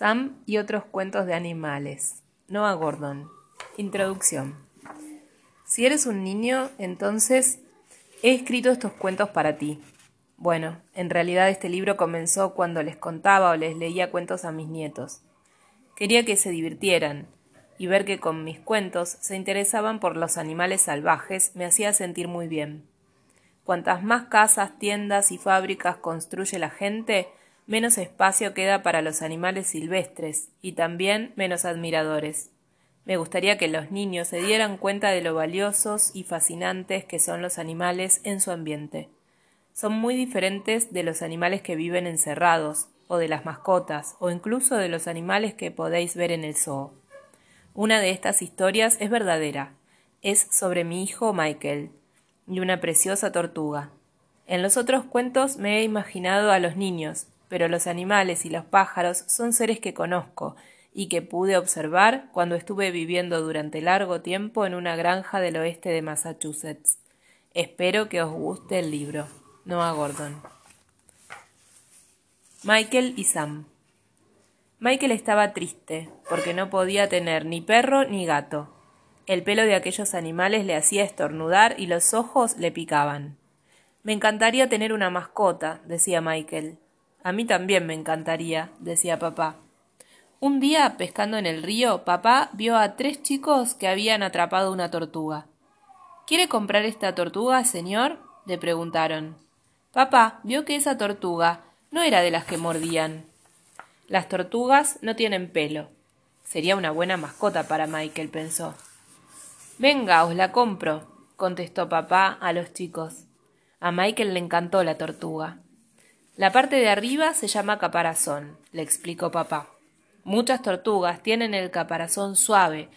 Sam y otros cuentos de animales. Noah Gordon. Introducción. Si eres un niño, entonces he escrito estos cuentos para ti. Bueno, en realidad este libro comenzó cuando les contaba o les leía cuentos a mis nietos. Quería que se divirtieran, y ver que con mis cuentos se interesaban por los animales salvajes me hacía sentir muy bien. Cuantas más casas, tiendas y fábricas construye la gente, menos espacio queda para los animales silvestres y también menos admiradores. Me gustaría que los niños se dieran cuenta de lo valiosos y fascinantes que son los animales en su ambiente. Son muy diferentes de los animales que viven encerrados, o de las mascotas, o incluso de los animales que podéis ver en el zoo. Una de estas historias es verdadera. Es sobre mi hijo Michael y una preciosa tortuga. En los otros cuentos me he imaginado a los niños, pero los animales y los pájaros son seres que conozco y que pude observar cuando estuve viviendo durante largo tiempo en una granja del oeste de Massachusetts. Espero que os guste el libro. Noah Gordon. Michael y Sam. Michael estaba triste, porque no podía tener ni perro ni gato. El pelo de aquellos animales le hacía estornudar y los ojos le picaban. Me encantaría tener una mascota, decía Michael, a mí también me encantaría, decía papá. Un día, pescando en el río, papá vio a tres chicos que habían atrapado una tortuga. ¿Quiere comprar esta tortuga, señor? le preguntaron. Papá vio que esa tortuga no era de las que mordían. Las tortugas no tienen pelo. Sería una buena mascota para Michael, pensó. Venga, os la compro, contestó papá a los chicos. A Michael le encantó la tortuga. La parte de arriba se llama caparazón, le explicó papá. Muchas tortugas tienen el caparazón suave,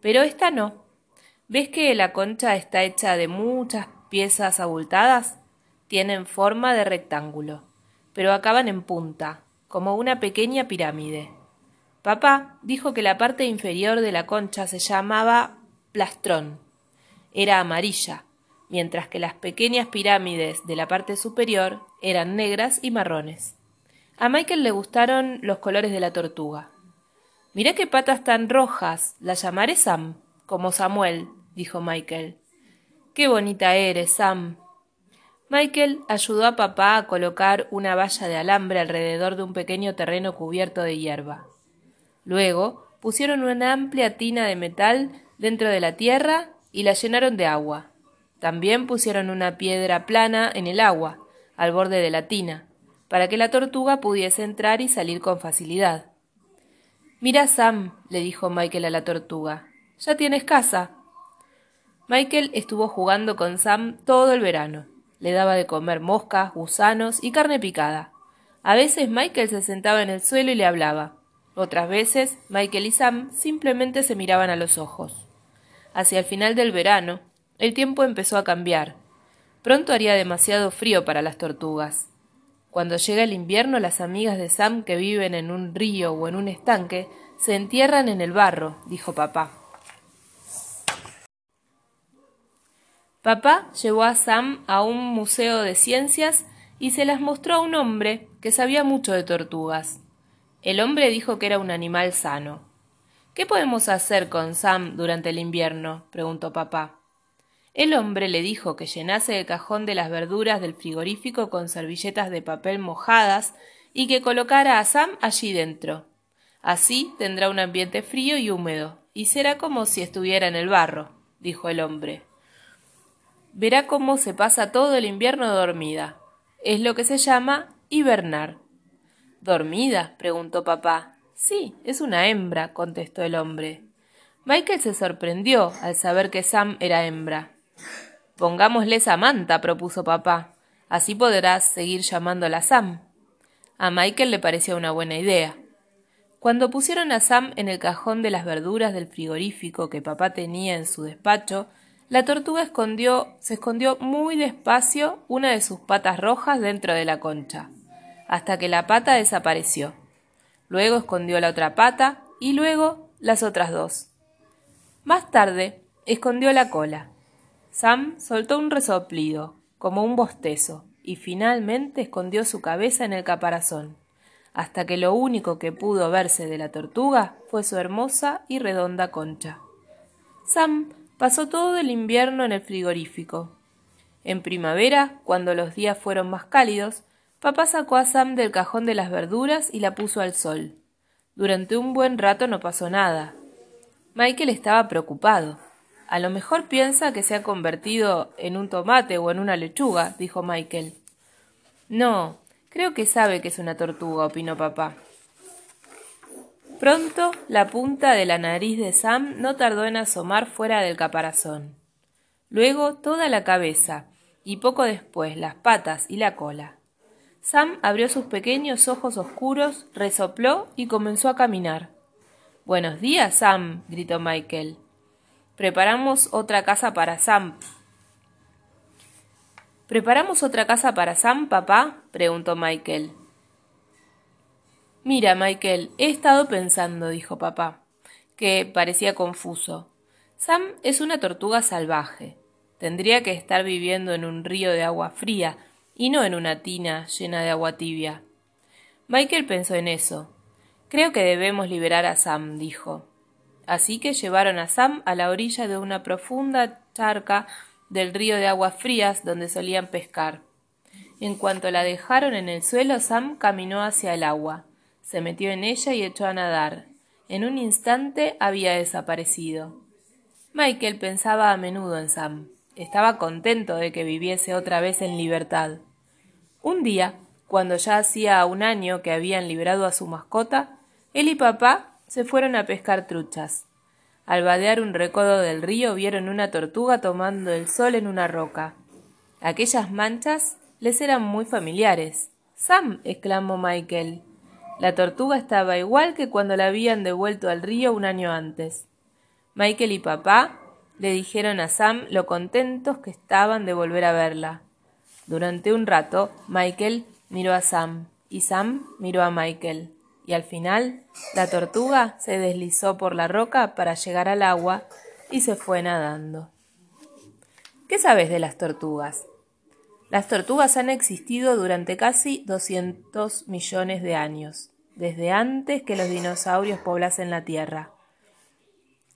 pero esta no. ¿Ves que la concha está hecha de muchas piezas abultadas? Tienen forma de rectángulo, pero acaban en punta, como una pequeña pirámide. Papá dijo que la parte inferior de la concha se llamaba plastrón. Era amarilla, mientras que las pequeñas pirámides de la parte superior eran negras y marrones. A Michael le gustaron los colores de la tortuga. Mirá qué patas tan rojas. La llamaré Sam, como Samuel, dijo Michael. Qué bonita eres, Sam. Michael ayudó a papá a colocar una valla de alambre alrededor de un pequeño terreno cubierto de hierba. Luego pusieron una amplia tina de metal dentro de la tierra y la llenaron de agua. También pusieron una piedra plana en el agua, al borde de la tina, para que la tortuga pudiese entrar y salir con facilidad. Mira, Sam, le dijo Michael a la tortuga, ya tienes casa. Michael estuvo jugando con Sam todo el verano. Le daba de comer moscas, gusanos y carne picada. A veces Michael se sentaba en el suelo y le hablaba. Otras veces Michael y Sam simplemente se miraban a los ojos. Hacia el final del verano, el tiempo empezó a cambiar. Pronto haría demasiado frío para las tortugas. Cuando llega el invierno, las amigas de Sam que viven en un río o en un estanque se entierran en el barro, dijo papá. Papá llevó a Sam a un museo de ciencias y se las mostró a un hombre que sabía mucho de tortugas. El hombre dijo que era un animal sano. ¿Qué podemos hacer con Sam durante el invierno? preguntó papá. El hombre le dijo que llenase el cajón de las verduras del frigorífico con servilletas de papel mojadas y que colocara a Sam allí dentro. Así tendrá un ambiente frío y húmedo, y será como si estuviera en el barro, dijo el hombre. Verá cómo se pasa todo el invierno dormida. Es lo que se llama hibernar. ¿Dormida? preguntó papá. Sí, es una hembra, contestó el hombre. Michael se sorprendió al saber que Sam era hembra. Pongámosle Samantha, propuso papá. Así podrás seguir llamándola Sam. A Michael le pareció una buena idea. Cuando pusieron a Sam en el cajón de las verduras del frigorífico que papá tenía en su despacho, la tortuga escondió, se escondió muy despacio una de sus patas rojas dentro de la concha, hasta que la pata desapareció. Luego escondió la otra pata y luego las otras dos. Más tarde, escondió la cola. Sam soltó un resoplido, como un bostezo, y finalmente escondió su cabeza en el caparazón. hasta que lo único que pudo verse de la tortuga fue su hermosa y redonda concha. Sam pasó todo el invierno en el frigorífico. En primavera, cuando los días fueron más cálidos, papá sacó a Sam del cajón de las verduras y la puso al sol. Durante un buen rato no pasó nada. Michael estaba preocupado. A lo mejor piensa que se ha convertido en un tomate o en una lechuga, dijo Michael. No, creo que sabe que es una tortuga, opinó papá. Pronto la punta de la nariz de Sam no tardó en asomar fuera del caparazón. Luego toda la cabeza y poco después las patas y la cola. Sam abrió sus pequeños ojos oscuros, resopló y comenzó a caminar. Buenos días, Sam, gritó Michael. Preparamos otra casa para Sam. ¿Preparamos otra casa para Sam, papá? preguntó Michael. Mira, Michael, he estado pensando, dijo papá, que parecía confuso. Sam es una tortuga salvaje. Tendría que estar viviendo en un río de agua fría y no en una tina llena de agua tibia. Michael pensó en eso. Creo que debemos liberar a Sam, dijo. Así que llevaron a Sam a la orilla de una profunda charca del río de aguas frías donde solían pescar. En cuanto la dejaron en el suelo, Sam caminó hacia el agua, se metió en ella y echó a nadar. En un instante había desaparecido. Michael pensaba a menudo en Sam. Estaba contento de que viviese otra vez en libertad. Un día, cuando ya hacía un año que habían liberado a su mascota, él y papá se fueron a pescar truchas. Al vadear un recodo del río vieron una tortuga tomando el sol en una roca. Aquellas manchas les eran muy familiares. Sam, exclamó Michael. La tortuga estaba igual que cuando la habían devuelto al río un año antes. Michael y papá le dijeron a Sam lo contentos que estaban de volver a verla. Durante un rato, Michael miró a Sam y Sam miró a Michael y al final la tortuga se deslizó por la roca para llegar al agua y se fue nadando. ¿Qué sabes de las tortugas? Las tortugas han existido durante casi 200 millones de años, desde antes que los dinosaurios poblasen la Tierra.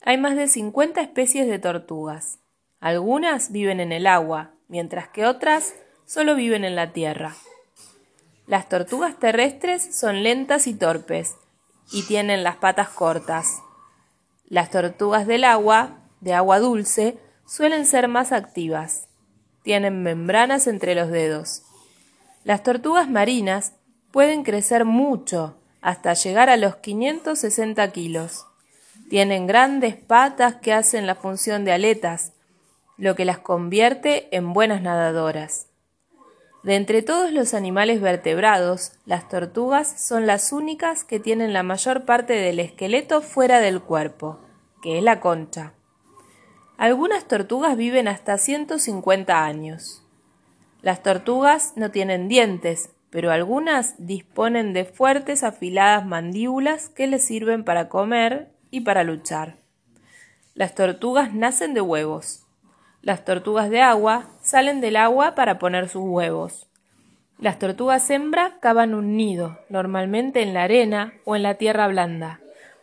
Hay más de 50 especies de tortugas. Algunas viven en el agua, mientras que otras solo viven en la tierra. Las tortugas terrestres son lentas y torpes y tienen las patas cortas. Las tortugas del agua, de agua dulce, suelen ser más activas. Tienen membranas entre los dedos. Las tortugas marinas pueden crecer mucho, hasta llegar a los 560 kilos. Tienen grandes patas que hacen la función de aletas, lo que las convierte en buenas nadadoras. De entre todos los animales vertebrados, las tortugas son las únicas que tienen la mayor parte del esqueleto fuera del cuerpo, que es la concha. Algunas tortugas viven hasta 150 años. Las tortugas no tienen dientes, pero algunas disponen de fuertes afiladas mandíbulas que les sirven para comer y para luchar. Las tortugas nacen de huevos. Las tortugas de agua salen del agua para poner sus huevos. Las tortugas hembra cavan un nido, normalmente en la arena o en la tierra blanda.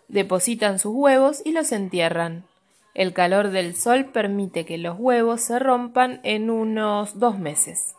Depositan sus huevos y los entierran. El calor del sol permite que los huevos se rompan en unos dos meses.